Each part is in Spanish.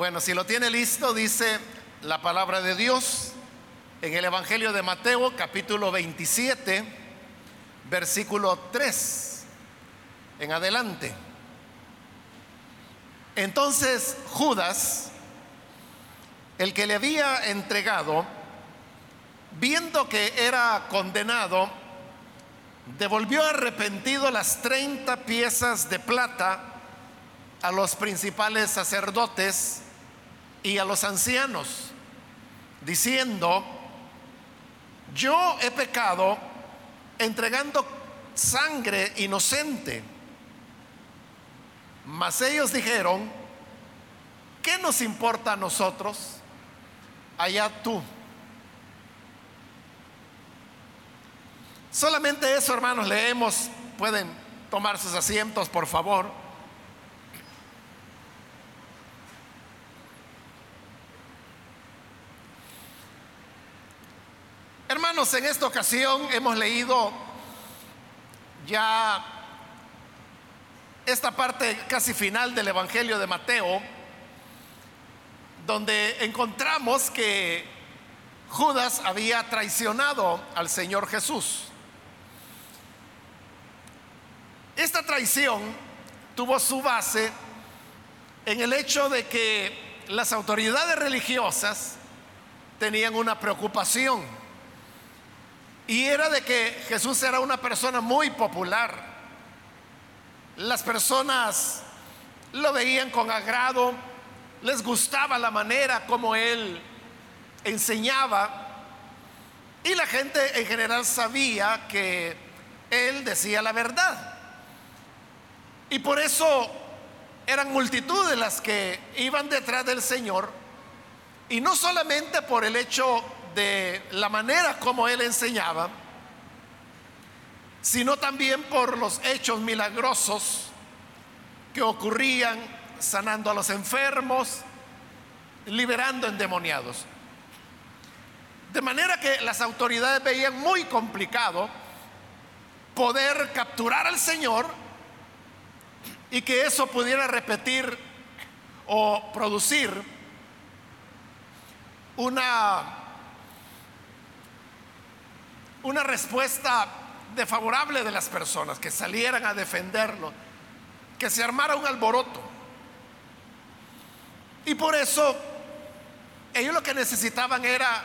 Bueno, si lo tiene listo, dice la palabra de Dios en el Evangelio de Mateo capítulo 27, versículo 3 en adelante. Entonces Judas, el que le había entregado, viendo que era condenado, devolvió arrepentido las 30 piezas de plata a los principales sacerdotes y a los ancianos, diciendo, yo he pecado entregando sangre inocente. Mas ellos dijeron, ¿qué nos importa a nosotros? Allá tú. Solamente eso, hermanos, leemos. Pueden tomar sus asientos, por favor. Hermanos, en esta ocasión hemos leído ya esta parte casi final del Evangelio de Mateo, donde encontramos que Judas había traicionado al Señor Jesús. Esta traición tuvo su base en el hecho de que las autoridades religiosas tenían una preocupación y era de que Jesús era una persona muy popular. Las personas lo veían con agrado, les gustaba la manera como él enseñaba y la gente en general sabía que él decía la verdad. Y por eso eran multitudes las que iban detrás del Señor y no solamente por el hecho de la manera como él enseñaba, sino también por los hechos milagrosos que ocurrían sanando a los enfermos, liberando endemoniados. De manera que las autoridades veían muy complicado poder capturar al Señor y que eso pudiera repetir o producir una una respuesta desfavorable de las personas, que salieran a defenderlo, que se armara un alboroto. Y por eso ellos lo que necesitaban era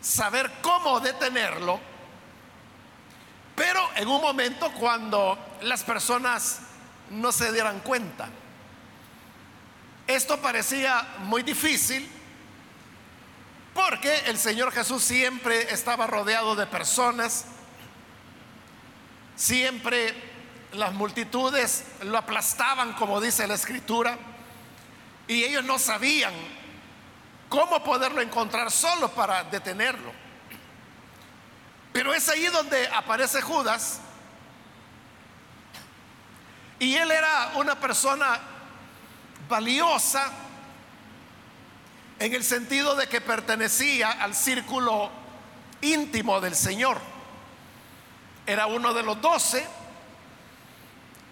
saber cómo detenerlo, pero en un momento cuando las personas no se dieran cuenta. Esto parecía muy difícil porque el Señor Jesús siempre estaba rodeado de personas, siempre las multitudes lo aplastaban, como dice la Escritura, y ellos no sabían cómo poderlo encontrar solo para detenerlo. Pero es ahí donde aparece Judas, y él era una persona valiosa, en el sentido de que pertenecía al círculo íntimo del Señor. Era uno de los doce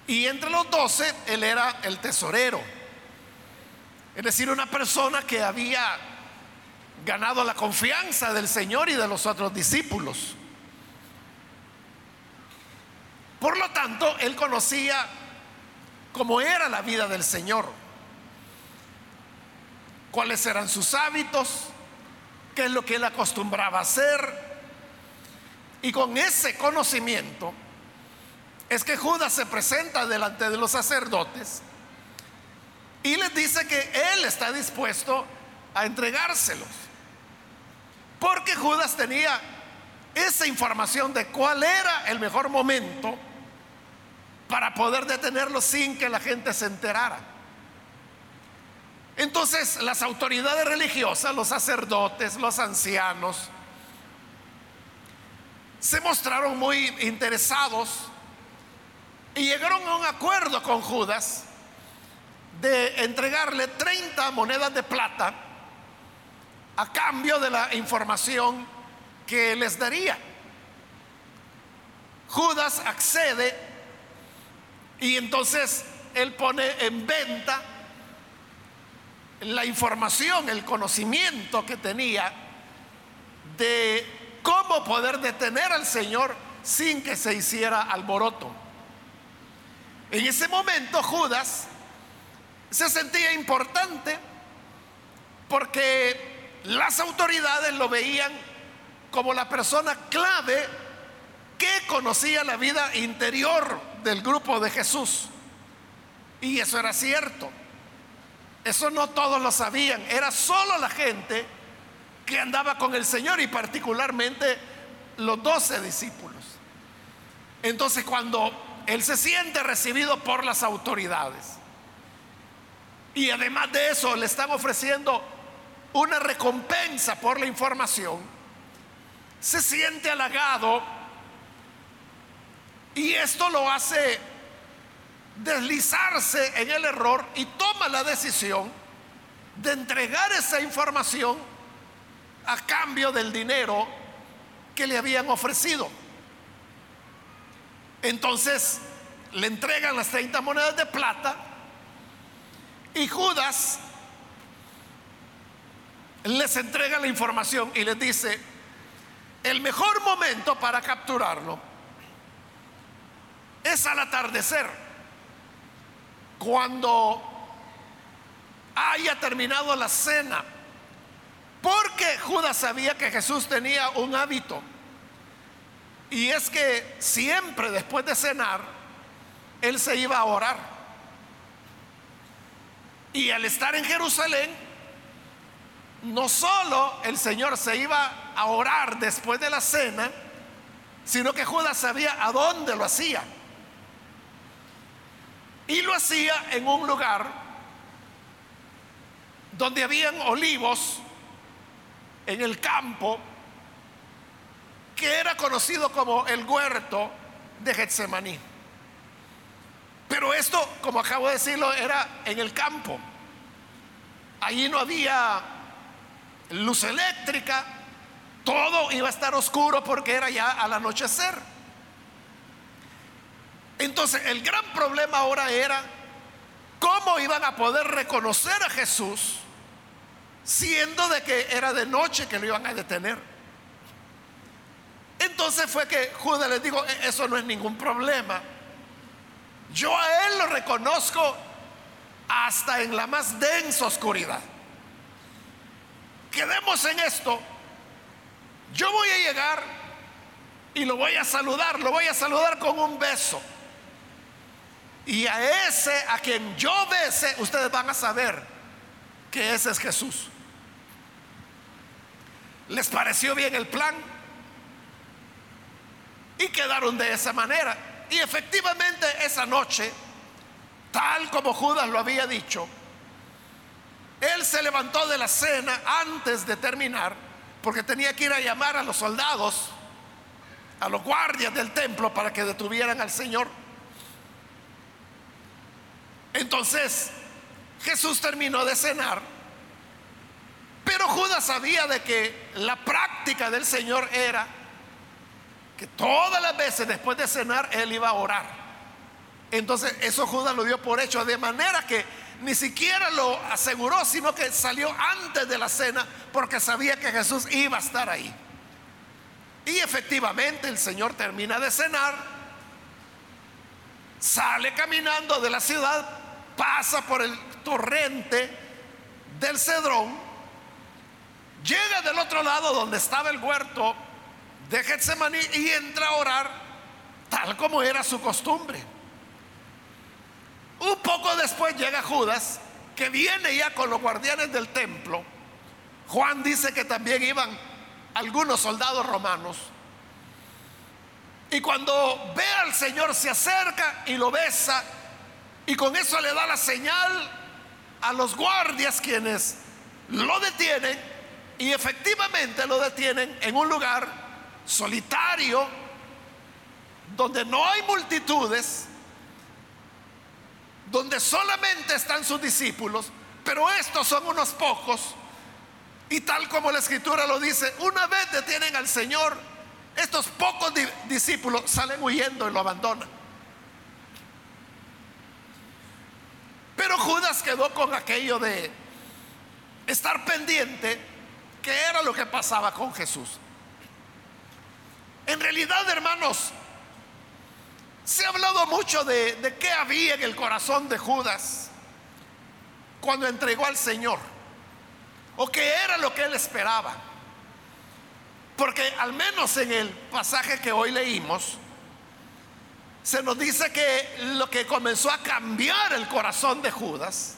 y entre los doce él era el tesorero. Es decir, una persona que había ganado la confianza del Señor y de los otros discípulos. Por lo tanto, él conocía cómo era la vida del Señor cuáles eran sus hábitos, qué es lo que él acostumbraba hacer. Y con ese conocimiento es que Judas se presenta delante de los sacerdotes y les dice que él está dispuesto a entregárselos. Porque Judas tenía esa información de cuál era el mejor momento para poder detenerlo sin que la gente se enterara. Entonces las autoridades religiosas, los sacerdotes, los ancianos, se mostraron muy interesados y llegaron a un acuerdo con Judas de entregarle 30 monedas de plata a cambio de la información que les daría. Judas accede y entonces él pone en venta la información, el conocimiento que tenía de cómo poder detener al Señor sin que se hiciera alboroto. En ese momento Judas se sentía importante porque las autoridades lo veían como la persona clave que conocía la vida interior del grupo de Jesús. Y eso era cierto. Eso no todos lo sabían. Era solo la gente que andaba con el Señor y particularmente los doce discípulos. Entonces cuando Él se siente recibido por las autoridades y además de eso le están ofreciendo una recompensa por la información, se siente halagado y esto lo hace deslizarse en el error y toma la decisión de entregar esa información a cambio del dinero que le habían ofrecido. Entonces le entregan las 30 monedas de plata y Judas les entrega la información y les dice, el mejor momento para capturarlo es al atardecer, cuando haya terminado la cena, porque Judas sabía que Jesús tenía un hábito, y es que siempre después de cenar, él se iba a orar. Y al estar en Jerusalén, no solo el Señor se iba a orar después de la cena, sino que Judas sabía a dónde lo hacía. Y lo hacía en un lugar donde habían olivos en el campo que era conocido como el huerto de Getsemaní. Pero esto, como acabo de decirlo, era en el campo. Allí no había luz eléctrica, todo iba a estar oscuro porque era ya al anochecer. Entonces el gran problema ahora era cómo iban a poder reconocer a Jesús siendo de que era de noche que lo iban a detener. Entonces fue que Judas les dijo, e-, eso no es ningún problema. Yo a él lo reconozco hasta en la más densa oscuridad. Quedemos en esto. Yo voy a llegar y lo voy a saludar, lo voy a saludar con un beso. Y a ese, a quien yo bese, ustedes van a saber que ese es Jesús. ¿Les pareció bien el plan? Y quedaron de esa manera. Y efectivamente esa noche, tal como Judas lo había dicho, él se levantó de la cena antes de terminar, porque tenía que ir a llamar a los soldados, a los guardias del templo, para que detuvieran al Señor. Entonces, Jesús terminó de cenar, pero Judas sabía de que la práctica del Señor era que todas las veces después de cenar Él iba a orar. Entonces, eso Judas lo dio por hecho, de manera que ni siquiera lo aseguró, sino que salió antes de la cena porque sabía que Jesús iba a estar ahí. Y efectivamente el Señor termina de cenar, sale caminando de la ciudad pasa por el torrente del Cedrón, llega del otro lado donde estaba el huerto de Getsemaní y entra a orar tal como era su costumbre. Un poco después llega Judas, que viene ya con los guardianes del templo. Juan dice que también iban algunos soldados romanos. Y cuando ve al Señor se acerca y lo besa y con eso le da la señal a los guardias quienes lo detienen y efectivamente lo detienen en un lugar solitario donde no hay multitudes, donde solamente están sus discípulos, pero estos son unos pocos. Y tal como la escritura lo dice, una vez detienen al Señor, estos pocos discípulos salen huyendo y lo abandonan. Pero Judas quedó con aquello de, estar pendiente qué era lo que pasaba con Jesús. En realidad, hermanos, se ha hablado mucho de, de qué había en el corazón de Judas cuando entregó al Señor, o qué era lo que él esperaba. Porque al menos en el pasaje que hoy leímos, se nos dice que lo que comenzó a cambiar el corazón de Judas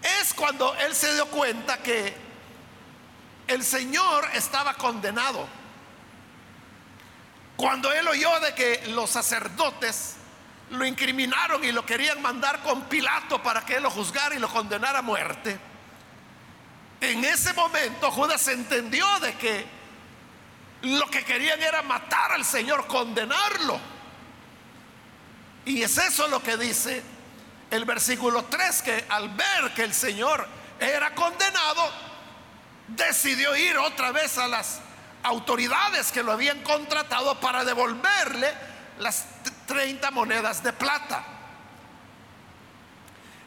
es cuando él se dio cuenta que el Señor estaba condenado. Cuando él oyó de que los sacerdotes lo incriminaron y lo querían mandar con Pilato para que él lo juzgara y lo condenara a muerte, en ese momento Judas entendió de que lo que querían era matar al Señor, condenarlo. Y es eso lo que dice el versículo 3, que al ver que el Señor era condenado, decidió ir otra vez a las autoridades que lo habían contratado para devolverle las 30 monedas de plata.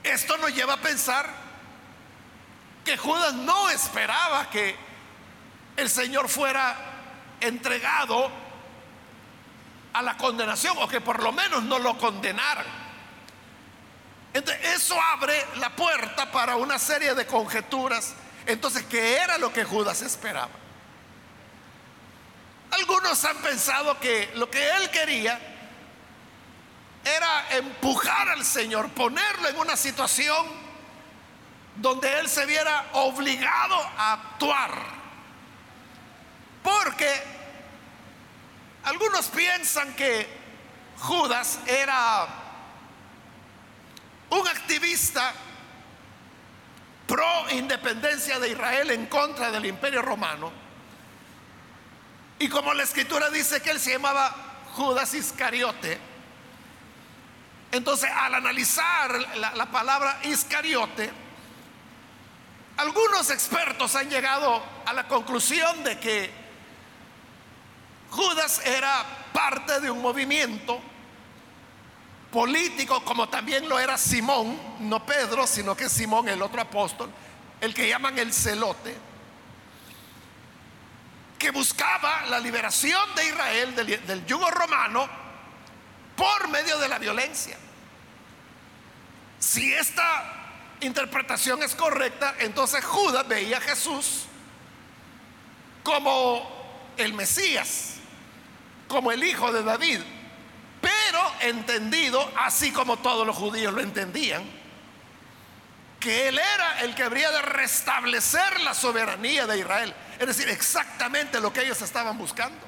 Esto nos lleva a pensar que Judas no esperaba que el Señor fuera entregado a la condenación o que por lo menos no lo condenaran. Entonces, eso abre la puerta para una serie de conjeturas. Entonces, ¿qué era lo que Judas esperaba? Algunos han pensado que lo que él quería era empujar al Señor, ponerlo en una situación donde él se viera obligado a actuar. Porque algunos piensan que Judas era un activista pro independencia de Israel en contra del imperio romano. Y como la escritura dice que él se llamaba Judas Iscariote, entonces al analizar la, la palabra Iscariote, algunos expertos han llegado a la conclusión de que Judas era parte de un movimiento político como también lo era Simón, no Pedro, sino que Simón, el otro apóstol, el que llaman el celote, que buscaba la liberación de Israel del, yugo romano por medio de la violencia. Si esta interpretación es correcta, entonces Judas veía a Jesús como el Mesías, como el hijo de David, pero entendido, así como todos los judíos lo entendían, que él era el que habría de restablecer la soberanía de Israel, es decir, exactamente lo que ellos estaban buscando,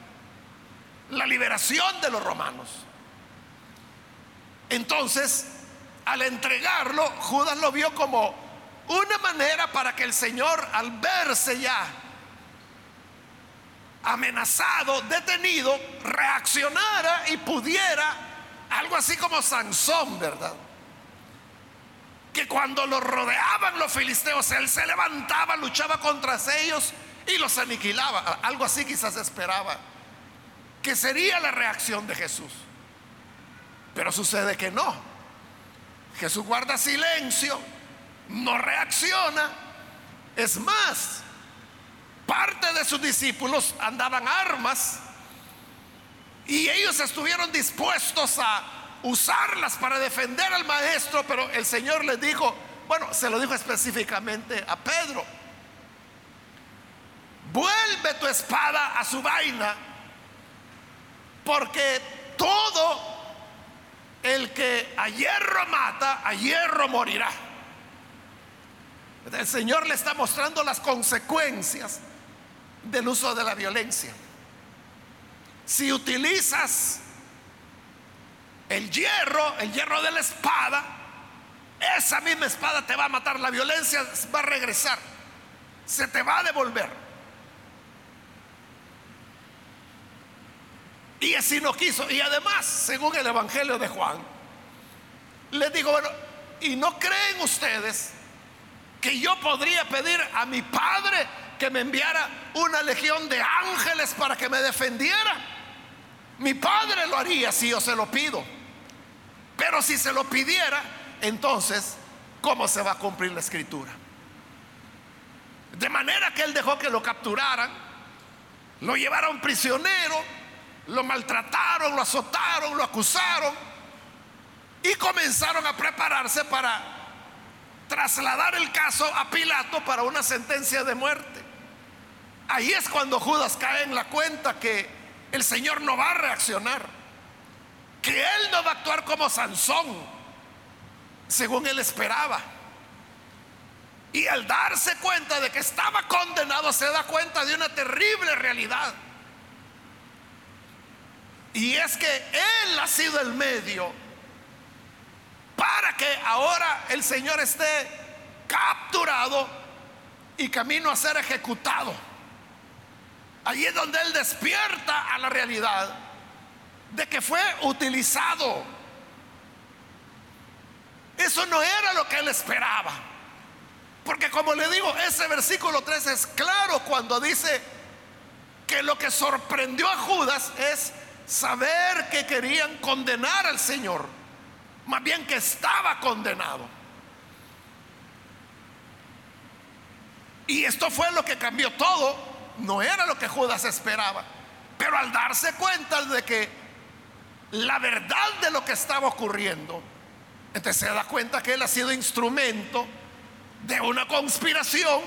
la liberación de los romanos. Entonces, al entregarlo, Judas lo vio como una manera para que el Señor, al verse ya amenazado, detenido, reaccionara y pudiera, algo así como Sansón, ¿verdad? Que cuando lo rodeaban los filisteos, él se levantaba, luchaba contra ellos y los aniquilaba. Algo así quizás esperaba, que sería la reacción de Jesús. Pero sucede que no. Jesús guarda silencio, no reacciona. Es más, parte de sus discípulos andaban armas y ellos estuvieron dispuestos a usarlas para defender al maestro, pero el Señor les dijo, bueno, se lo dijo específicamente a Pedro, vuelve tu espada a su vaina, porque todo el que a hierro mata, a hierro morirá. El Señor le está mostrando las consecuencias del uso de la violencia. Si utilizas el hierro, el hierro de la espada, esa misma espada te va a matar, la violencia va a regresar, se te va a devolver. Y así no quiso. Y además, según el Evangelio de Juan, les digo, bueno, ¿y no creen ustedes que yo podría pedir a mi Padre que me enviara una legión de ángeles para que me defendiera? Mi Padre lo haría si yo se lo pido. Pero si se lo pidiera, entonces, ¿cómo se va a cumplir la escritura? De manera que él dejó que lo capturaran, lo llevaron prisionero, lo maltrataron, lo azotaron, lo acusaron y comenzaron a prepararse para trasladar el caso a Pilato para una sentencia de muerte. Ahí es cuando Judas cae en la cuenta que el Señor no va a reaccionar, que Él no va a actuar como Sansón, según él esperaba. Y al darse cuenta de que estaba condenado, se da cuenta de una terrible realidad. Y es que Él ha sido el medio para que ahora el Señor esté capturado y camino a ser ejecutado. Allí es donde Él despierta a la realidad de que fue utilizado. Eso no era lo que Él esperaba. Porque como le digo, ese versículo 3 es claro cuando dice que lo que sorprendió a Judas es saber que querían condenar al Señor, más bien que estaba condenado. Y esto fue lo que cambió todo, no era lo que Judas esperaba, pero al darse cuenta de que la verdad de lo que estaba ocurriendo, entonces se da cuenta que él ha sido instrumento de una conspiración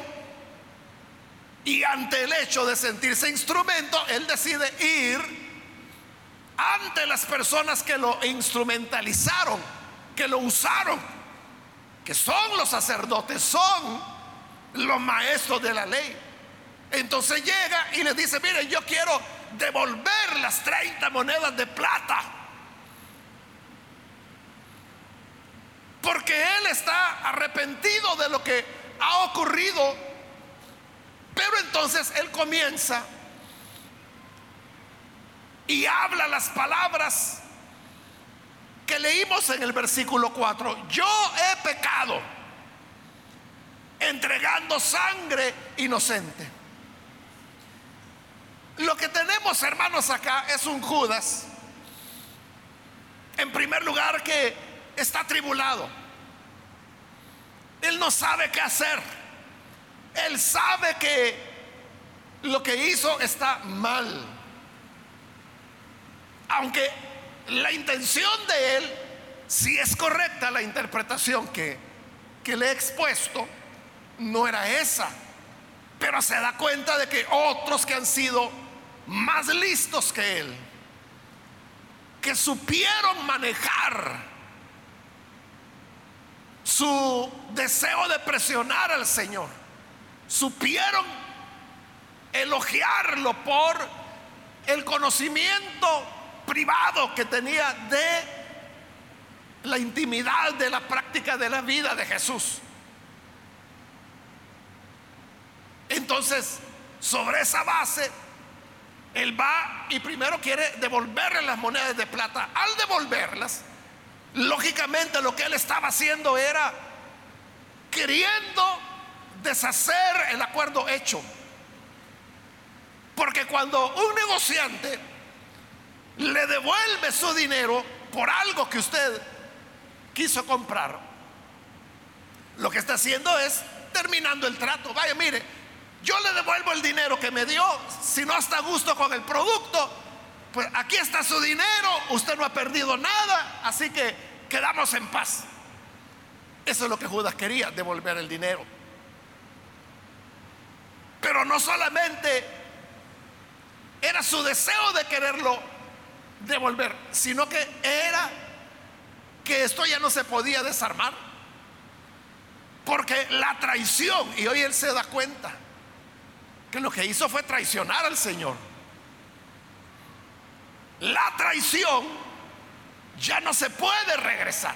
y ante el hecho de sentirse instrumento, él decide ir ante las personas que lo instrumentalizaron, que lo usaron, que son los sacerdotes, son los maestros de la ley. Entonces llega y les dice, miren, yo quiero devolver las 30 monedas de plata. Porque él está arrepentido de lo que ha ocurrido. Pero entonces él comienza y habla las palabras que leímos en el versículo 4. Yo he pecado entregando sangre inocente. Lo que tenemos, hermanos, acá es un Judas, en primer lugar, que está atribulado. Él no sabe qué hacer. Él sabe que lo que hizo está mal aunque la intención de él, si es correcta la interpretación que, que le he expuesto, no era esa. Pero se da cuenta de que otros que han sido más listos que él, que supieron manejar su deseo de presionar al Señor, supieron elogiarlo por el conocimiento privado que tenía de la intimidad de la práctica de la vida de Jesús. Entonces, sobre esa base, él va y primero quiere devolverle las monedas de plata. Al devolverlas, lógicamente lo que él estaba haciendo era queriendo deshacer el acuerdo hecho. Porque cuando un negociante le devuelve su dinero por algo que usted quiso comprar, lo que está haciendo es terminando el trato. Vaya, mire, yo le devuelvo el dinero que me dio, si no está a gusto con el producto, pues aquí está su dinero, usted no ha perdido nada, así que quedamos en paz. Eso es lo que Judas quería, devolver el dinero. Pero no solamente era su deseo de quererlo devolver, sino que era que esto ya no se podía desarmar. Porque la traición, y hoy él se da cuenta, que lo que hizo fue traicionar al Señor. La traición ya no se puede regresar.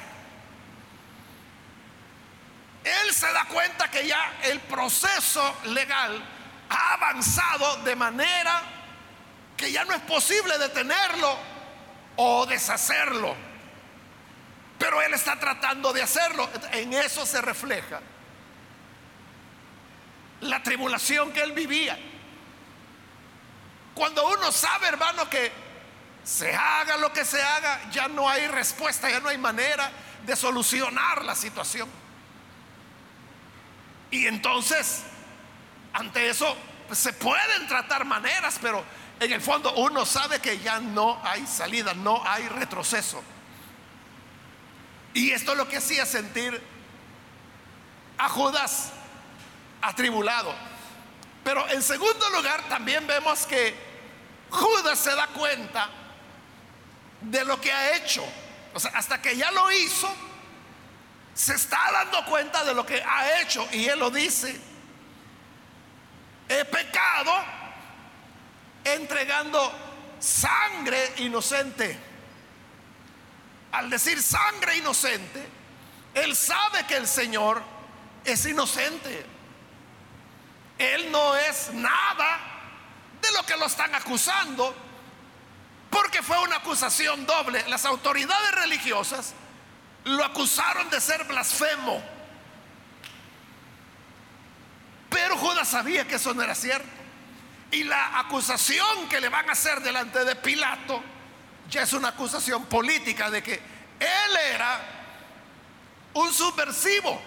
Él se da cuenta que ya el proceso legal ha avanzado de manera que ya no es posible detenerlo o deshacerlo. Pero Él está tratando de hacerlo. En eso se refleja la tribulación que Él vivía. Cuando uno sabe, hermano, que se haga lo que se haga, ya no hay respuesta, ya no hay manera de solucionar la situación. Y entonces ante eso pues, se pueden tratar maneras, pero en el fondo uno sabe que ya no hay salida, no hay retroceso. Y esto es lo que hacía sentir a Judas atribulado. Pero en segundo lugar también vemos que Judas se da cuenta de lo que ha hecho. O sea, hasta que ya lo hizo, se está dando cuenta de lo que ha hecho. Y él lo dice, he pecado entregando sangre inocente. Al decir sangre inocente, él sabe que el Señor es inocente. Él no es nada de lo que lo están acusando, porque fue una acusación doble. Las autoridades religiosas lo acusaron de ser blasfemo. Pero Judas sabía que eso no era cierto. Y la acusación que le van a hacer delante de Pilato ya es una acusación política de que él era un subversivo.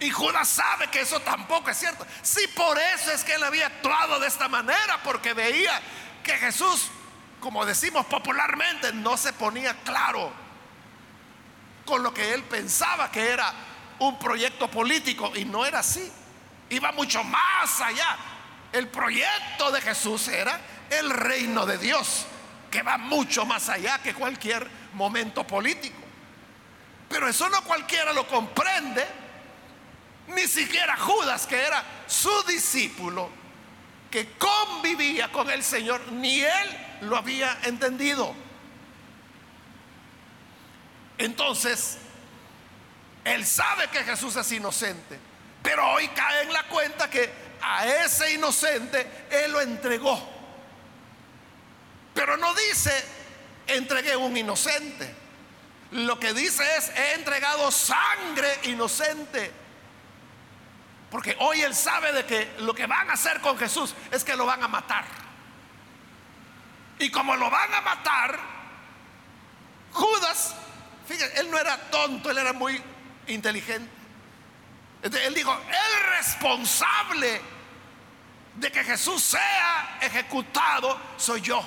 Y Judas sabe que eso tampoco es cierto. Sí, por eso es que él había actuado de esta manera, porque veía que Jesús, como decimos popularmente, no se ponía claro con lo que él pensaba que era un proyecto político y no era así. Iba mucho más allá. El proyecto de Jesús era el reino de Dios, que va mucho más allá que cualquier momento político. Pero eso no cualquiera lo comprende, ni siquiera Judas, que era su discípulo, que convivía con el Señor, ni él lo había entendido. Entonces, él sabe que Jesús es inocente, pero hoy cae en la cuenta que a ese inocente Él lo entregó. Pero no dice, entregué un inocente. Lo que dice es, he entregado sangre inocente. Porque hoy Él sabe de que lo que van a hacer con Jesús es que lo van a matar. Y como lo van a matar, Judas Fíjense, él no era tonto, él era muy inteligente. él dijo, el responsable de que Jesús sea ejecutado soy yo.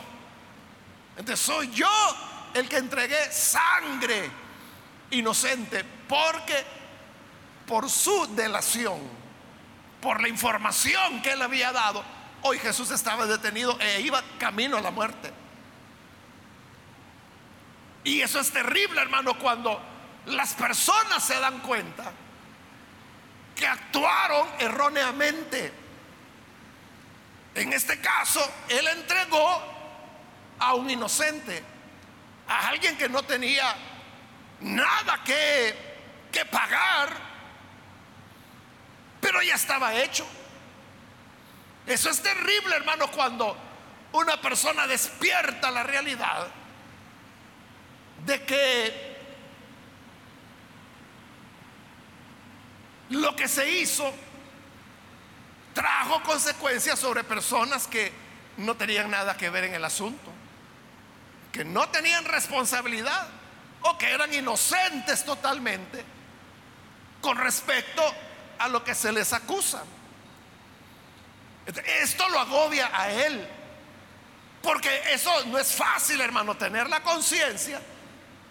Entonces soy yo el que entregué sangre inocente porque por su delación, por la información que él había dado, hoy Jesús estaba detenido e iba camino a la muerte. Y eso es terrible, hermano, cuando las personas se dan cuenta que actuaron erróneamente. En este caso, él entregó a un inocente, a alguien que no tenía nada que, que pagar, pero ya estaba hecho. Eso es terrible, hermano, cuando una persona despierta la realidad de que lo que se hizo trajo consecuencias sobre personas que no tenían nada que ver en el asunto, que no tenían responsabilidad o que eran inocentes totalmente con respecto a lo que se les acusa. Esto lo agobia a él, porque eso no es fácil, hermano, tener la conciencia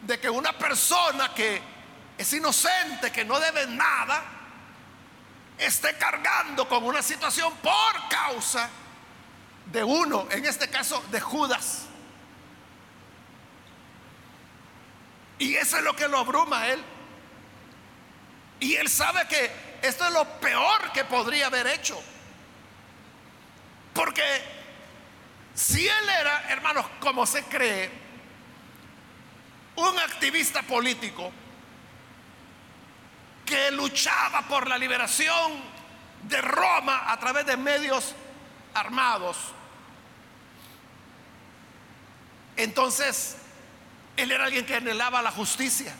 de que una persona que es inocente, que no debe nada, esté cargando con una situación por causa de uno, en este caso de Judas. Y eso es lo que lo abruma a él. Y él sabe que esto es lo peor que podría haber hecho. Porque si él era, hermanos, como se cree, un activista político que luchaba por la liberación de Roma a través de medios armados. Entonces, él era alguien que anhelaba la justicia.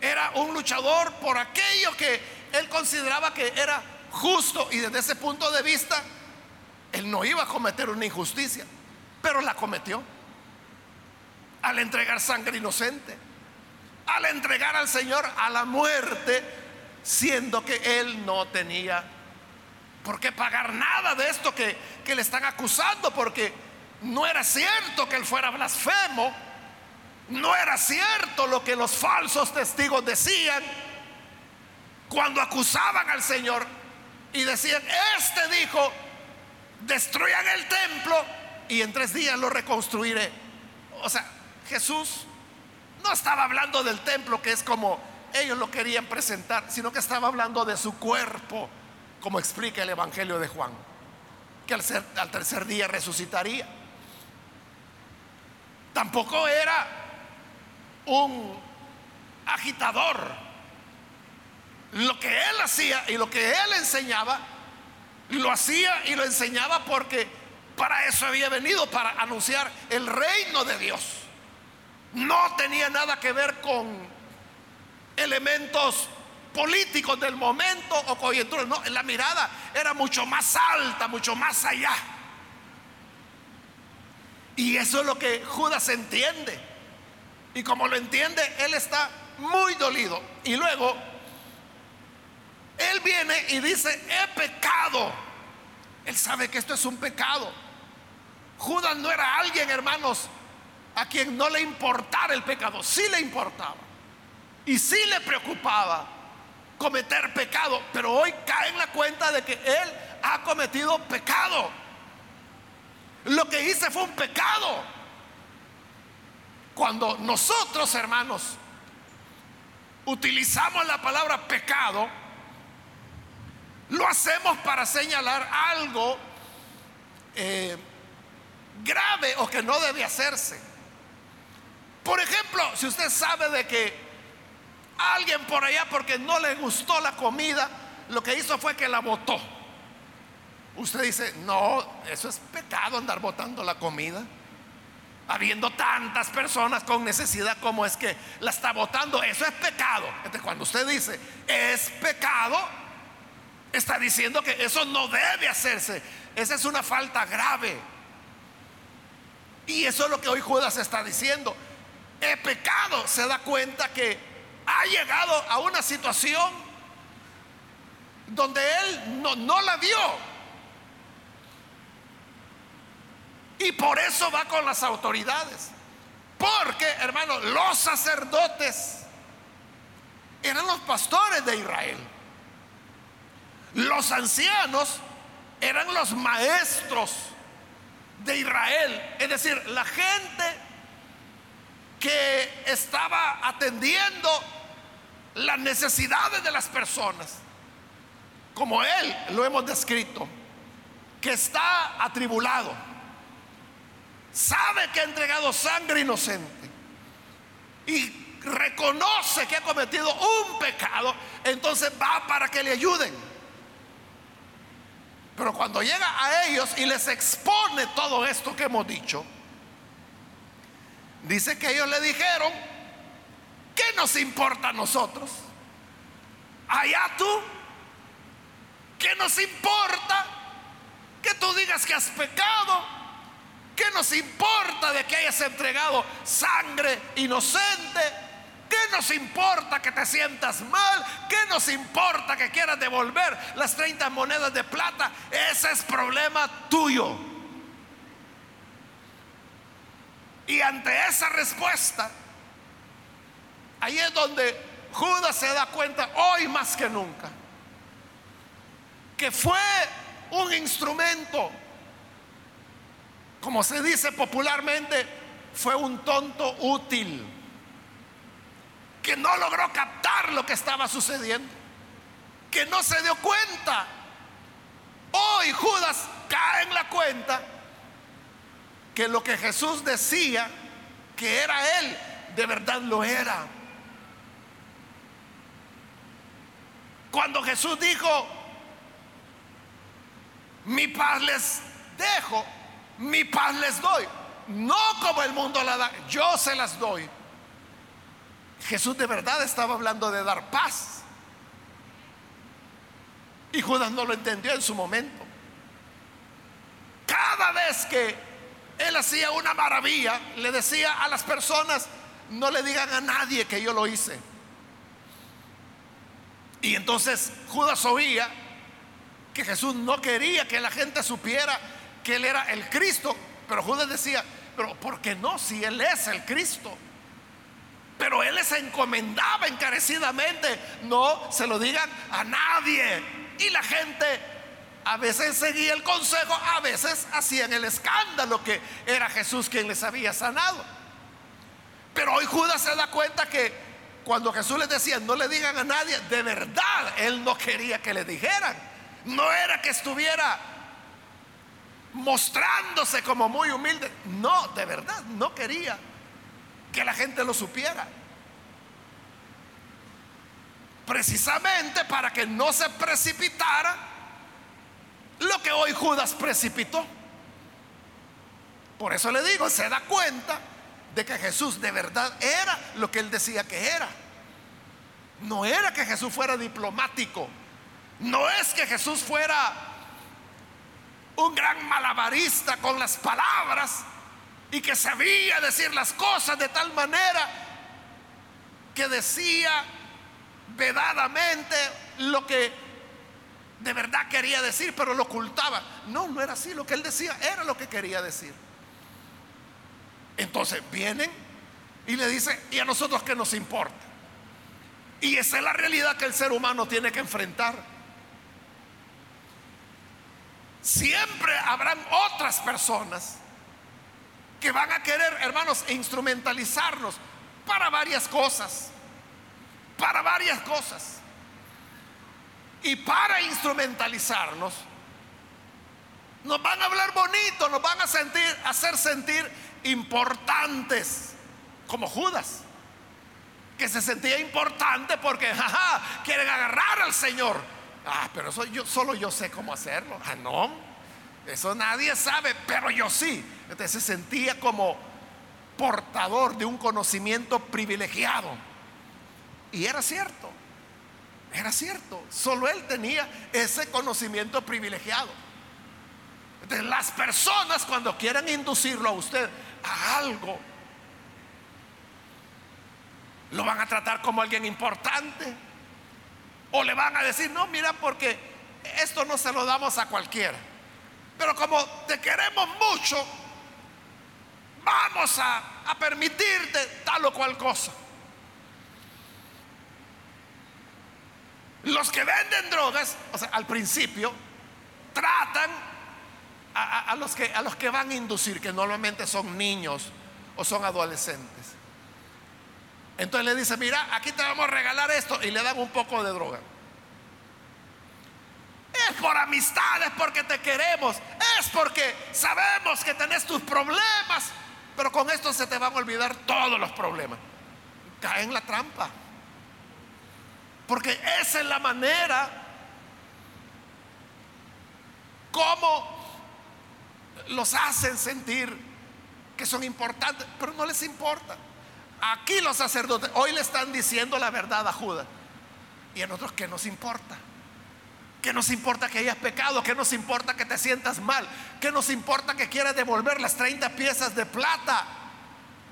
Era un luchador por aquello que él consideraba que era justo y desde ese punto de vista, él no iba a cometer una injusticia, pero la cometió al entregar sangre inocente, al entregar al Señor a la muerte, siendo que Él no tenía ¿Por qué pagar nada de esto que, que le están acusando? Porque no era cierto que él fuera blasfemo, no era cierto lo que los falsos testigos decían cuando acusaban al Señor y decían, este dijo, destruyan el templo y en tres días lo reconstruiré. O sea, Jesús no estaba hablando del templo que es como ellos lo querían presentar, sino que estaba hablando de su cuerpo, como explica el Evangelio de Juan, que al, al tercer día resucitaría. Tampoco era un agitador. Lo que él hacía y lo que él enseñaba, lo hacía y lo enseñaba porque para eso había venido, para anunciar el reino de Dios. No tenía nada que ver con elementos políticos del momento o coyunturas. No, la mirada era mucho más alta, mucho más allá. Y eso es lo que Judas entiende. Y como lo entiende, él está muy dolido. Y luego, él viene y dice, he pecado. Él sabe que esto es un pecado. Judas no era alguien, hermanos, a quien no le importara el pecado. Sí le importaba. Y sí le preocupaba cometer pecado. Pero hoy cae en la cuenta de que él ha cometido pecado. Lo que hice fue un pecado. Cuando nosotros, hermanos, utilizamos la palabra pecado, lo hacemos para señalar algo eh, grave o que no debe hacerse. Por ejemplo, si usted sabe de que alguien por allá porque no le gustó la comida, lo que hizo fue que la botó. Usted dice, no, eso es pecado andar botando la comida. Habiendo tantas personas con necesidad como es que la está botando, eso es pecado. Entonces, cuando usted dice, es pecado, está diciendo que eso no debe hacerse. Esa es una falta grave. Y eso es lo que hoy Judas está diciendo. El pecado se da cuenta que ha llegado a una situación donde él no, no la vio. Y por eso va con las autoridades. Porque, hermano, los sacerdotes eran los pastores de Israel. Los ancianos eran los maestros de Israel. Es decir, la gente que estaba atendiendo las necesidades de las personas. Como él lo hemos descrito, que está atribulado sabe que ha entregado sangre inocente y reconoce que ha cometido un pecado, entonces va para que le ayuden. Pero cuando llega a ellos y les expone todo esto que hemos dicho, dice que ellos le dijeron, ¿qué nos importa a nosotros? Allá tú, ¿qué nos importa que tú digas que has pecado? ¿Qué nos importa de que hayas entregado sangre inocente? ¿Qué nos importa que te sientas mal? ¿Qué nos importa que quieras devolver las 30 monedas de plata? Ese es problema tuyo. Y ante esa respuesta, ahí es donde Judas se da cuenta, hoy más que nunca, que fue un instrumento como se dice popularmente, fue un tonto útil, que no logró captar lo que estaba sucediendo, que no se dio cuenta. Hoy Judas cae en la cuenta que lo que Jesús decía que era Él, de verdad lo era. Cuando Jesús dijo, mi paz les dejo, mi paz les doy. No como el mundo la da, yo se las doy. Jesús de verdad estaba hablando de dar paz. Y Judas no lo entendió en su momento. Cada vez que él hacía una maravilla, le decía a las personas, no le digan a nadie que yo lo hice. Y entonces Judas oía que Jesús no quería que la gente supiera que él era el Cristo. Pero Judas decía, pero ¿por qué no? Si él es el Cristo. Pero él les encomendaba encarecidamente, no se lo digan a nadie. Y la gente a veces seguía el consejo, a veces hacían el escándalo que era Jesús quien les había sanado. Pero hoy Judas se da cuenta que cuando Jesús les decía, no le digan a nadie, de verdad él no quería que le dijeran. No era que estuviera mostrándose como muy humilde. No, de verdad, no quería que la gente lo supiera. Precisamente para que no se precipitara lo que hoy Judas precipitó. Por eso le digo, se da cuenta de que Jesús de verdad era lo que él decía que era. No era que Jesús fuera diplomático. No es que Jesús fuera un gran malabarista con las palabras y que sabía decir las cosas de tal manera que decía vedadamente lo que de verdad quería decir, pero lo ocultaba. No, no era así. Lo que él decía era lo que quería decir. Entonces vienen y le dicen, ¿y a nosotros qué nos importa? Y esa es la realidad que el ser humano tiene que enfrentar. Siempre habrán otras personas que van a querer, hermanos, instrumentalizarnos para varias cosas. Para varias cosas. Y para instrumentalizarnos, nos van a hablar bonito, nos van a sentir, hacer sentir importantes, como Judas, que se sentía importante porque, jaja, quieren agarrar al Señor. Ah, pero eso yo, solo yo sé cómo hacerlo. Ah, no, eso nadie sabe, pero yo sí. Entonces se sentía como portador de un conocimiento privilegiado. Y era cierto, era cierto. Solo él tenía ese conocimiento privilegiado. Entonces las personas cuando quieran inducirlo a usted a algo, lo van a tratar como alguien importante. O le van a decir, no, mira, porque esto no se lo damos a cualquiera. Pero como te queremos mucho, vamos a, permitirte tal o cual cosa. Los que venden drogas, o sea, al principio, tratan a, los que, a los que van a inducir, que normalmente son niños o son adolescentes. Entonces le dice, mira, aquí te vamos a regalar esto y le dan un poco de droga. Es por amistad, es porque te queremos, es porque sabemos que tenés tus problemas, pero con esto se te van a olvidar todos los problemas. Cae en la trampa. Porque esa es la manera como los hacen sentir que son importantes, pero no les importa. Aquí los sacerdotes hoy le están diciendo la verdad a Judas. Y a nosotros, ¿qué nos importa? ¿Qué nos importa que hayas pecado? ¿Qué nos importa que te sientas mal? ¿Qué nos importa que quieras devolver las 30 piezas de plata?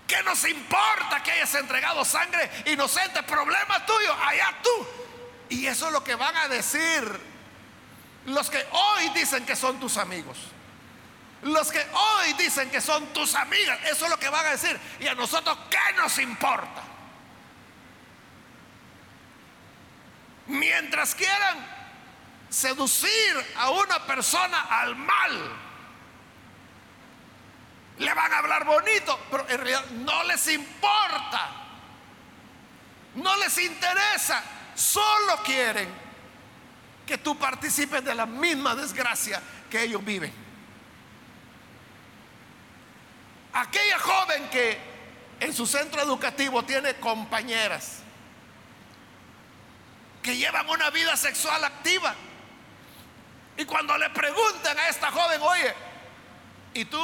¿Qué nos importa que hayas entregado sangre inocente? Problema tuyo, allá tú. Y eso es lo que van a decir los que hoy dicen que son tus amigos. Los que hoy dicen que son tus amigas, eso es lo que van a decir. Y a nosotros, ¿qué nos importa? Mientras quieran seducir a una persona al mal, le van a hablar bonito, pero en realidad no les importa. No les interesa. Solo quieren que tú participes de la misma desgracia que ellos viven. Aquella joven que en su centro educativo tiene compañeras que llevan una vida sexual activa. Y cuando le preguntan a esta joven, oye, ¿y tú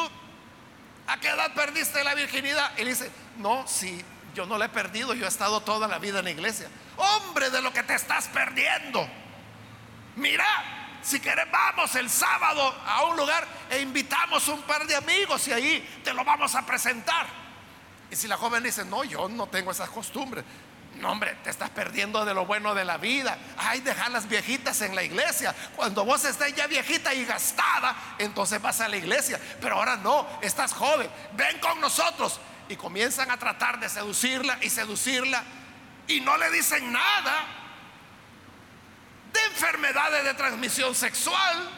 a qué edad perdiste la virginidad? Y dice, no, si yo no la he perdido, yo he estado toda la vida en la iglesia. Hombre, de lo que te estás perdiendo. Mira, si querés, vamos el sábado a un lugar e invitamos un par de amigos y ahí te lo vamos a presentar. Y si la joven dice, no, yo no tengo esas costumbres, No, hombre, te estás perdiendo de lo bueno de la vida. Ay, dejar las viejitas en la iglesia. Cuando vos estés ya viejita y gastada, entonces vas a la iglesia. Pero ahora no, estás joven. Ven con nosotros. Y comienzan a tratar de seducirla y seducirla. Y no le dicen nada de enfermedades de transmisión sexual.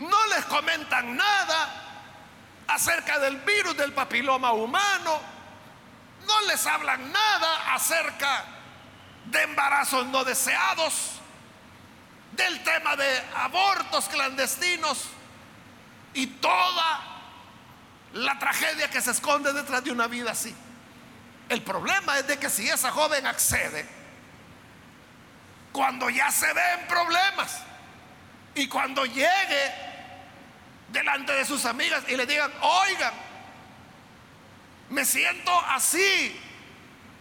No les comentan nada acerca del virus del papiloma humano no les hablan nada acerca de embarazos no deseados, del tema de abortos clandestinos y toda la tragedia que se esconde detrás de una vida así. El problema es de que si esa joven accede, cuando ya se ve en problemas y cuando llegue delante de sus amigas y le digan, oigan, me siento así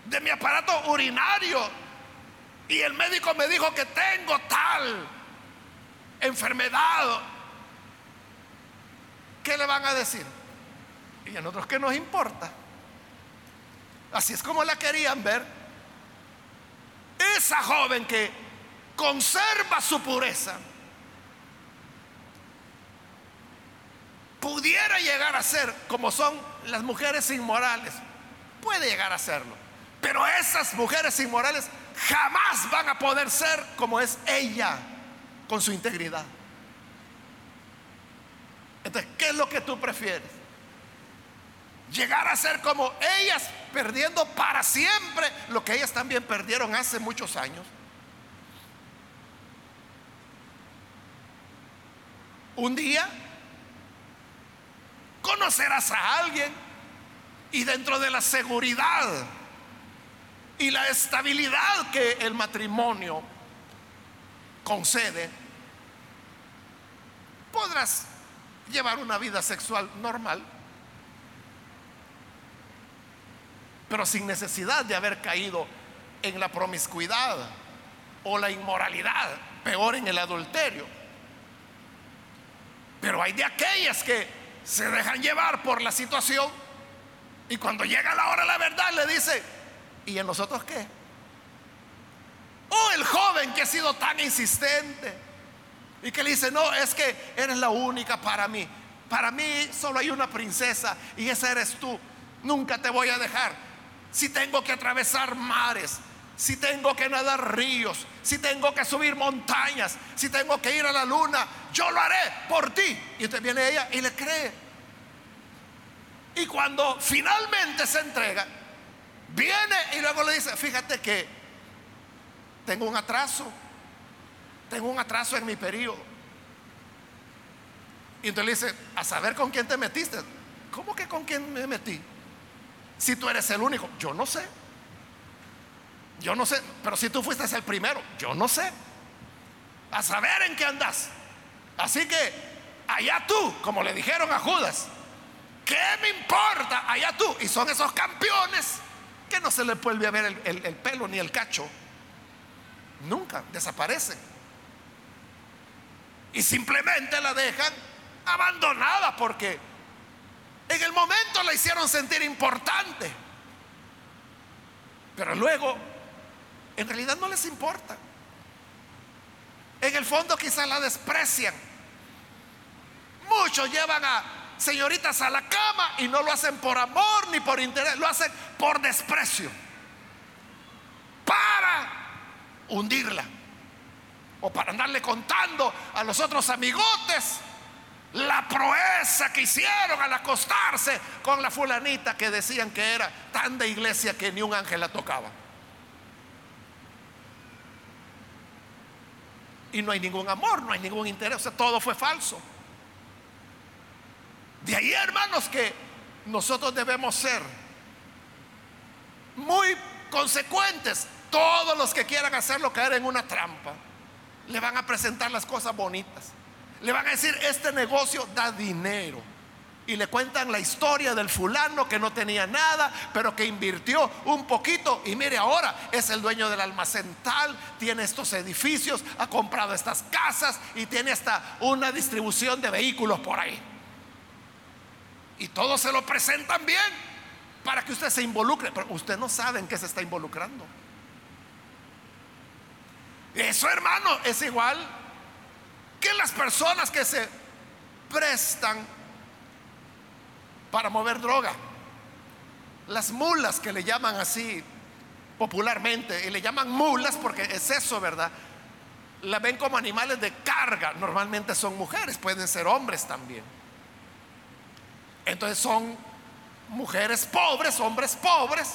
de mi aparato urinario y el médico me dijo que tengo tal enfermedad. ¿Qué le van a decir? Y a nosotros qué nos importa. Así es como la querían ver. Esa joven que conserva su pureza pudiera llegar a ser como son las mujeres inmorales. Puede llegar a serlo. Pero esas mujeres inmorales jamás van a poder ser como es ella con su integridad. Entonces, ¿qué es lo que tú prefieres? Llegar a ser como ellas, perdiendo para siempre lo que ellas también perdieron hace muchos años. Un día conocerás a alguien y dentro de la seguridad y la estabilidad que el matrimonio concede, podrás llevar una vida sexual normal, pero sin necesidad de haber caído en la promiscuidad o la inmoralidad, peor en el adulterio. Pero hay de aquellas que se dejan llevar por la situación y cuando llega la hora de la verdad le dice, ¿y en nosotros qué? O el joven que ha sido tan insistente y que le dice, no, es que eres la única para mí. Para mí solo hay una princesa y esa eres tú. Nunca te voy a dejar. Si tengo que atravesar mares, si tengo que nadar ríos, si tengo que subir montañas, si tengo que ir a la luna, yo lo haré por ti. Y usted viene ella y le cree. Y cuando finalmente se entrega, viene y luego le dice, fíjate que tengo un atraso, tengo un atraso en mi periodo. Y entonces le dice, a saber con quién te metiste. ¿Cómo que con quién me metí? Si tú eres el único, yo no sé. Yo no sé, pero si tú fuiste el primero, yo no sé. A saber en qué andas. Así que allá tú, como le dijeron a Judas, ¿qué me importa? Allá tú. Y son esos campeones que no se les vuelve a ver el, el pelo ni el cacho. Nunca desaparecen. Y simplemente la dejan abandonada porque en el momento la hicieron sentir importante. Pero luego en realidad no les importa. En el fondo quizás la desprecian. Muchos llevan a señoritas a la cama y no lo hacen por amor ni por interés, lo hacen por desprecio. Para hundirla. O para andarle contando a los otros amigotes la proeza que hicieron al acostarse con la fulanita que decían que era tan de iglesia que ni un ángel la tocaba. Y no hay ningún amor, no hay ningún interés, o sea, todo fue falso. De ahí, hermanos, que nosotros debemos ser muy consecuentes. Todos los que quieran hacerlo caer en una trampa, le van a presentar las cosas bonitas. Le van a decir, este negocio da dinero y le cuentan la historia del fulano que no tenía nada, pero que invirtió un poquito y mire ahora es el dueño del almacén tal, tiene estos edificios, ha comprado estas casas y tiene hasta una distribución de vehículos por ahí. Y todos se lo presentan bien. para que usted se involucre, pero usted no sabe en qué se está involucrando. Eso, hermano, es igual que las personas que se prestan para mover droga. Las mulas que le llaman así popularmente, y le llaman mulas porque es eso, ¿verdad? La ven como animales de carga. Normalmente son mujeres, pueden ser hombres también. Entonces son mujeres pobres, hombres pobres,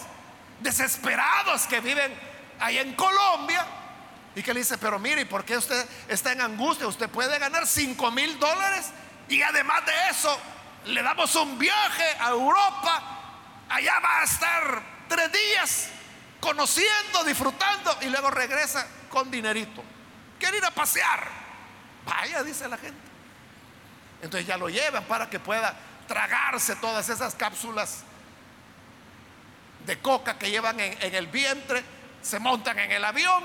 desesperados que viven ahí en Colombia y que le dice, pero mire, ¿por qué usted está en angustia? Usted puede ganar 5 mil dólares y además de eso le damos un viaje a Europa. Allá va a estar tres días conociendo, disfrutando y luego regresa con dinerito. Quiere ir a pasear. Vaya, dice la gente. Entonces ya lo llevan para que pueda tragarse todas esas cápsulas de coca que llevan en, el vientre, se montan en el avión.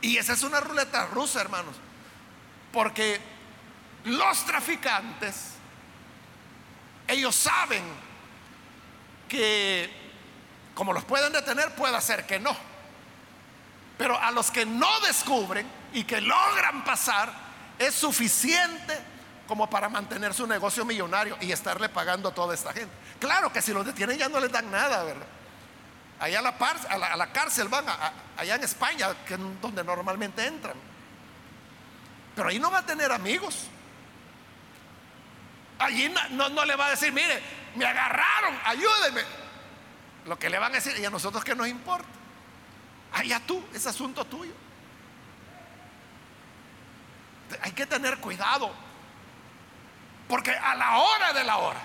Y esa es una ruleta rusa, hermanos. Porque los traficantes, ellos saben que como los pueden detener, puede ser que no. Pero a los que no descubren y que logran pasar, es suficiente como para mantener su negocio millonario y estarle pagando a toda esta gente. Claro que si los detienen ya no les dan nada, ¿verdad? Allá a la, a la, cárcel van, allá en España, que es donde normalmente entran. Pero ahí no va a tener amigos. Allí no, le va a decir, mire, me agarraron, ayúdenme. Lo que le van a decir, y a nosotros que nos importa. Allá tú, es asunto tuyo. Hay que tener cuidado. Porque a la hora de la hora,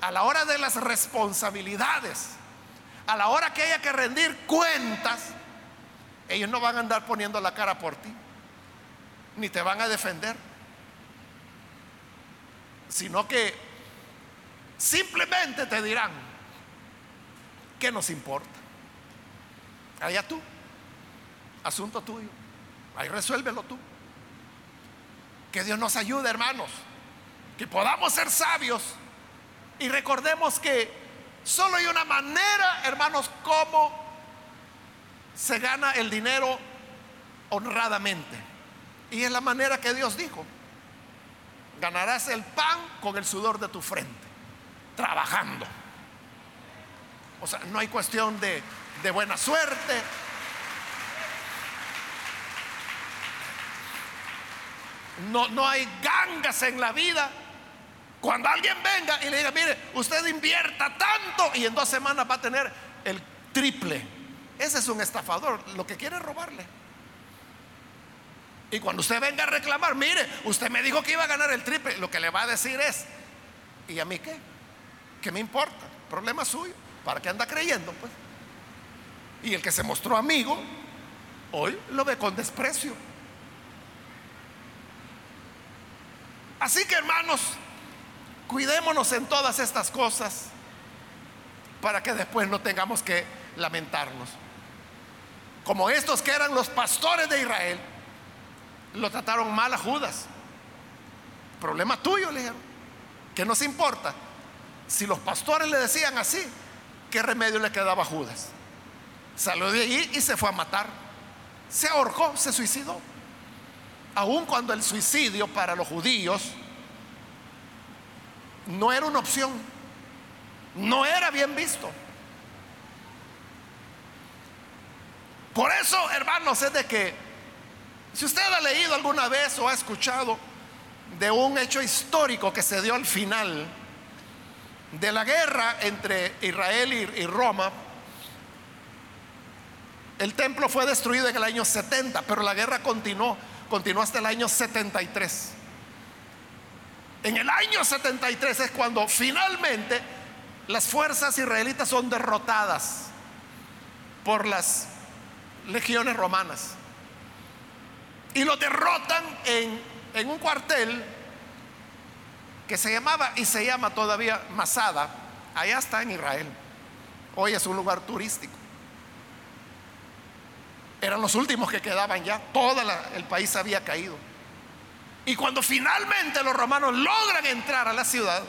a la hora de las responsabilidades, a la hora que haya que rendir cuentas, ellos no van a andar poniendo la cara por ti, ni te van a defender, sino que simplemente te dirán, ¿qué nos importa? Allá tú, asunto tuyo, ahí resuélvelo tú. Que Dios nos ayude, hermanos que podamos ser sabios y recordemos que solo hay una manera, hermanos, como se gana el dinero honradamente. Y es la manera que Dios dijo. Ganarás el pan con el sudor de tu frente, trabajando. O sea, no hay cuestión de, de buena suerte. No, no hay gangas en la vida. Cuando alguien venga y le diga, mire, usted invierta tanto y en dos semanas va a tener el triple. Ese es un estafador, lo que quiere es robarle. Y cuando usted venga a reclamar, mire, usted me dijo que iba a ganar el triple, lo que le va a decir es, ¿y a mí qué? ¿Qué me importa? Problema suyo. ¿Para qué anda creyendo? Pues. Y el que se mostró amigo, hoy lo ve con desprecio. Así que hermanos, Cuidémonos en todas estas cosas para que después no tengamos que lamentarnos. Como estos que eran los pastores de Israel, lo trataron mal a Judas. Problema tuyo, le dijeron. ¿Qué nos importa? Si los pastores le decían así, ¿qué remedio le quedaba a Judas? Salió de allí y se fue a matar. Se ahorcó, se suicidó. Aun cuando el suicidio para los judíos no era una opción, no era bien visto. Por eso, hermanos, es de que si usted ha leído alguna vez o ha escuchado de un hecho histórico que se dio al final de la guerra entre Israel y, Roma, el templo fue destruido en el año 70, pero la guerra continuó, continuó hasta el año 73. En el año 73 es cuando finalmente las fuerzas israelitas son derrotadas por las legiones romanas. Y lo derrotan en, en un cuartel que se llamaba y se llama todavía Masada. Allá está en Israel. Hoy es un lugar turístico. Eran los últimos que quedaban ya. Todo el país había caído. Y cuando finalmente los romanos logran entrar a la ciudad,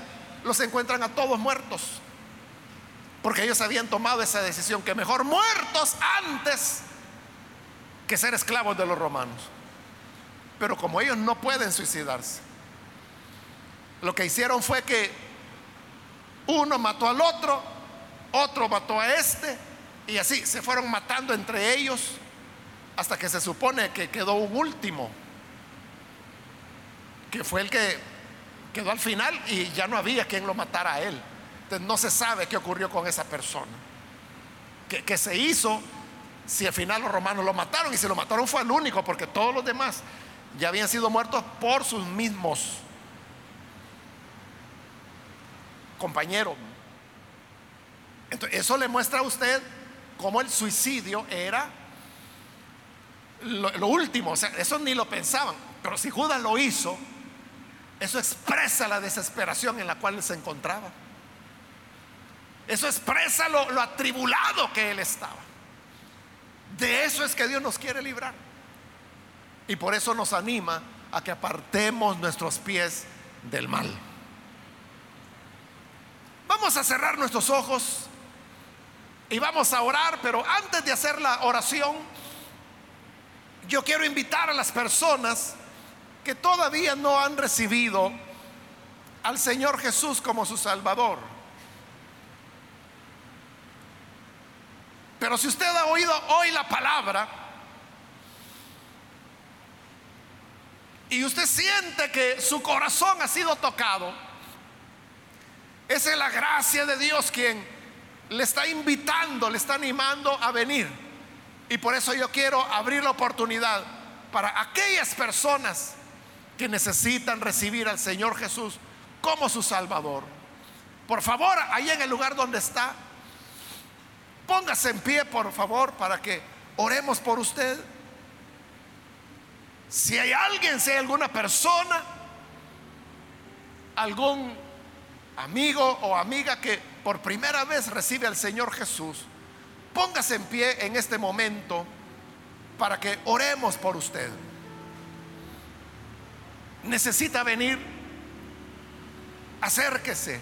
los encuentran a todos muertos, Porque ellos habían tomado esa decisión, que mejor muertos antes que ser esclavos de los romanos. Pero como ellos no pueden suicidarse, lo que hicieron fue que uno mató al otro, otro mató a este, y así se fueron matando entre ellos hasta que se supone que quedó un último, que fue el que quedó al final y ya no había quien lo matara a él. Entonces no se sabe qué ocurrió con esa persona. Que, se hizo si al final los romanos lo mataron y si lo mataron fue el único porque todos los demás ya habían sido muertos por sus mismos compañeros. Entonces, eso le muestra a usted cómo el suicidio era lo, último, eso ni lo pensaban, pero si Judas lo hizo, eso expresa la desesperación en la cual se encontraba. Eso expresa lo atribulado que él estaba. De eso es que Dios nos quiere librar. Y por eso nos anima a que apartemos nuestros pies del mal. Vamos a cerrar nuestros ojos y vamos a orar, pero antes de hacer la oración, yo quiero invitar a las personas que todavía no han recibido al Señor Jesús como su Salvador. Pero si usted ha oído hoy la palabra y usted siente que su corazón ha sido tocado, esa es la gracia de Dios quien le está invitando, le está animando a venir. Y por eso yo quiero abrir la oportunidad para aquellas personas que necesitan recibir al Señor Jesús como su Salvador. Por favor, ahí en el lugar donde está, póngase en pie, por favor, para que oremos por usted. Si hay alguien, si hay alguna persona, algún amigo o amiga que por primera vez recibe al Señor Jesús, póngase en pie en este momento para que oremos por usted necesita venir, acérquese.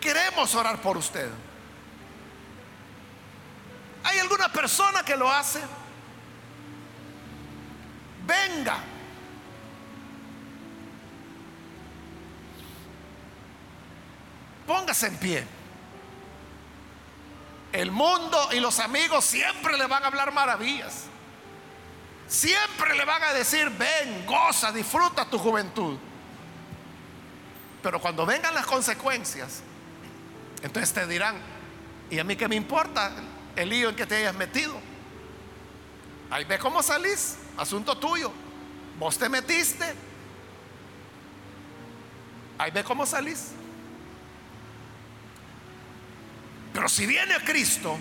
Queremos orar por usted. ¿Hay alguna persona que lo hace? Venga. Póngase en pie. El mundo y los amigos siempre le van a hablar maravillas. Siempre le van a decir, ven, goza, disfruta tu juventud. Pero cuando vengan las consecuencias, entonces te dirán, ¿y a mí qué me importa el lío en que te hayas metido? Ahí ve cómo salís, asunto tuyo. Vos te metiste, ahí ve cómo salís. Pero si viene Cristo,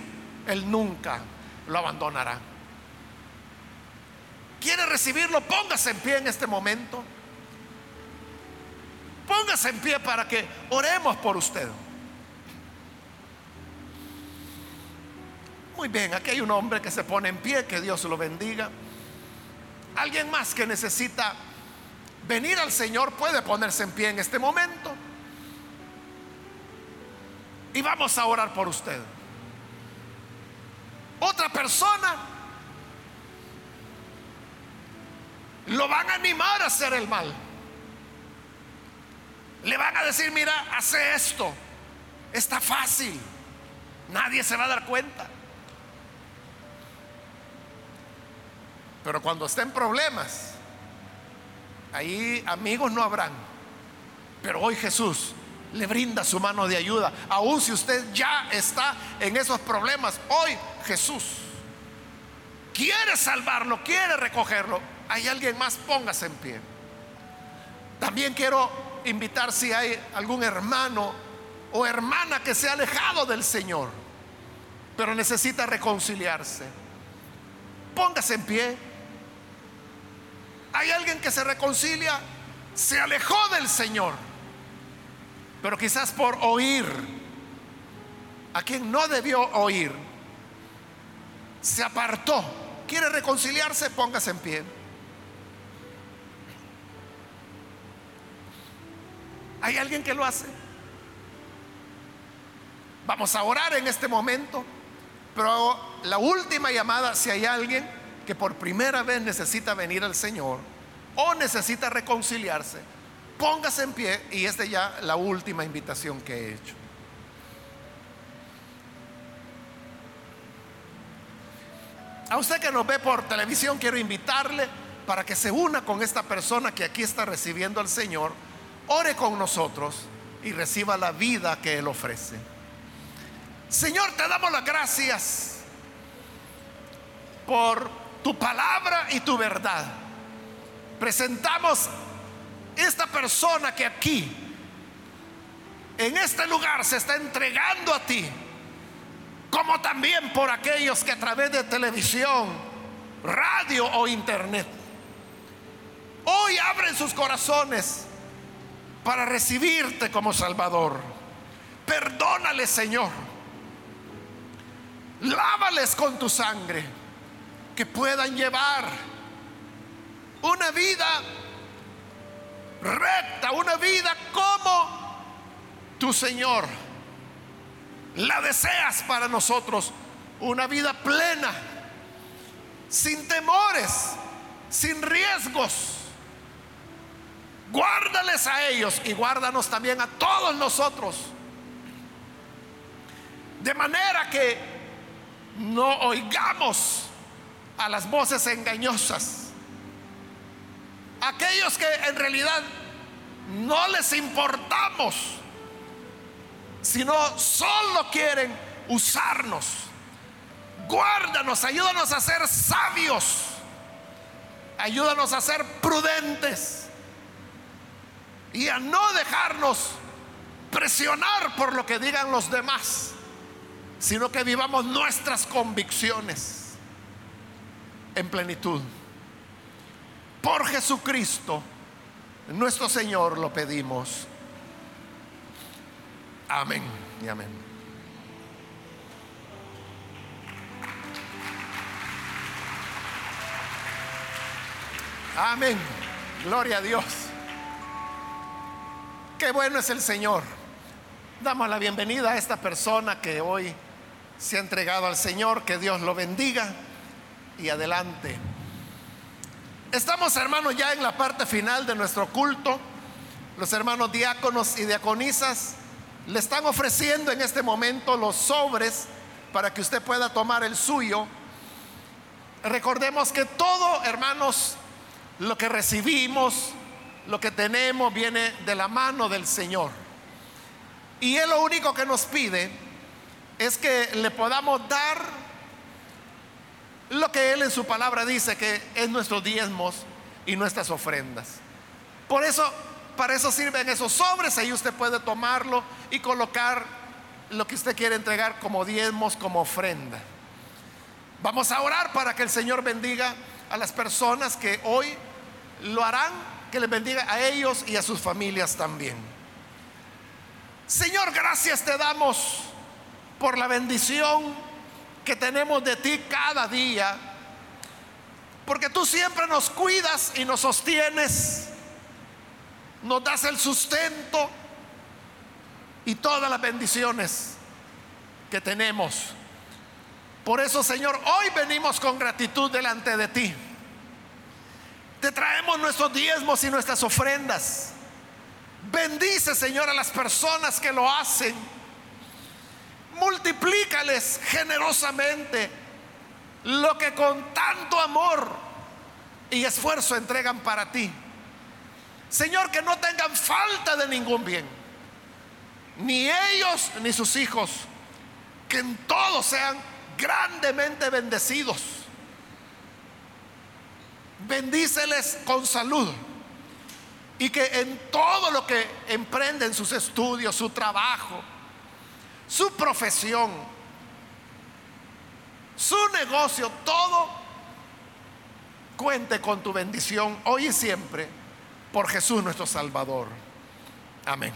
Él nunca lo abandonará quiere recibirlo, póngase en pie en este momento. Póngase en pie para que oremos por usted. Muy bien, aquí hay un hombre que se pone en pie, que Dios lo bendiga. Alguien más que necesita venir al Señor puede ponerse en pie en este momento. Y vamos a orar por usted. Otra persona lo van a animar a hacer el mal. Le van a decir, mira, hace esto. Está fácil. Nadie se va a dar cuenta. Pero cuando estén problemas, ahí amigos no habrán. Pero hoy Jesús le brinda su mano de ayuda. Aun si usted ya está en esos problemas, hoy Jesús quiere salvarlo, quiere recogerlo hay alguien más, póngase en pie. También quiero invitar si hay algún hermano o hermana que se ha alejado del Señor, pero necesita reconciliarse. Póngase en pie. Hay alguien que se reconcilia, se alejó del Señor, pero quizás por oír a quien no debió oír, se apartó. ¿Quiere reconciliarse? Póngase en pie. ¿Hay alguien que lo hace? Vamos a orar en este momento, pero la última llamada, si hay alguien que por primera vez necesita venir al Señor o necesita reconciliarse, póngase en pie y esta es ya la última invitación que he hecho. A usted que nos ve por televisión, quiero invitarle para que se una con esta persona que aquí está recibiendo al Señor, ore con nosotros y reciba la vida que Él ofrece. Señor, te damos las gracias por tu palabra y tu verdad. Presentamos esta persona que aquí, en este lugar, se está entregando a ti, como también por aquellos que a través de televisión, radio o internet, hoy abren sus corazones para recibirte como Salvador. Perdónale, Señor. Lávales con tu sangre, que puedan llevar una vida recta, una vida como tu Señor la deseas para nosotros, una vida plena, sin temores, sin riesgos. Guárdales a ellos y guárdanos también a todos nosotros. De manera que no oigamos a las voces engañosas. Aquellos que en realidad no les importamos, sino solo quieren usarnos. Guárdanos, ayúdanos a ser sabios, ayúdanos a ser prudentes y a no dejarnos presionar por lo que digan los demás, sino que vivamos nuestras convicciones en plenitud. Por Jesucristo, nuestro Señor, lo pedimos. Amén y amén. Amén. Gloria a Dios. Qué bueno es el Señor. Damos la bienvenida a esta persona que hoy se ha entregado al Señor. Que Dios lo bendiga y adelante. Estamos hermanos ya en la parte final de nuestro culto. Los hermanos diáconos y diaconisas le están ofreciendo en este momento los sobres para que usted pueda tomar el suyo. Recordemos que todo, hermanos, lo que recibimos, lo que tenemos viene de la mano del Señor. Y Él lo único que nos pide es que le podamos dar lo que Él en su palabra dice que es nuestros diezmos y nuestras ofrendas. Por eso, para eso sirven esos sobres, ahí usted puede tomarlo y colocar lo que usted quiere entregar como diezmos, como ofrenda. Vamos a orar para que el Señor bendiga a las personas que hoy lo harán que les bendiga a ellos y a sus familias también. Señor, gracias te damos por la bendición que tenemos de ti cada día, porque tú siempre nos cuidas y nos sostienes, nos das el sustento y todas las bendiciones que tenemos. Por eso, Señor, hoy venimos con gratitud delante de ti. Te traemos nuestros diezmos y nuestras ofrendas. Bendice, Señor, a las personas que lo hacen. Multiplícales generosamente lo que con tanto amor y esfuerzo entregan para ti. Señor, que no tengan falta de ningún bien. Ni ellos ni sus hijos. Que en todo sean grandemente bendecidos bendíceles con salud. Y que en todo lo que emprenden, sus estudios, su trabajo, su profesión, su negocio, todo cuente con tu bendición hoy y siempre por Jesús nuestro Salvador. Amén.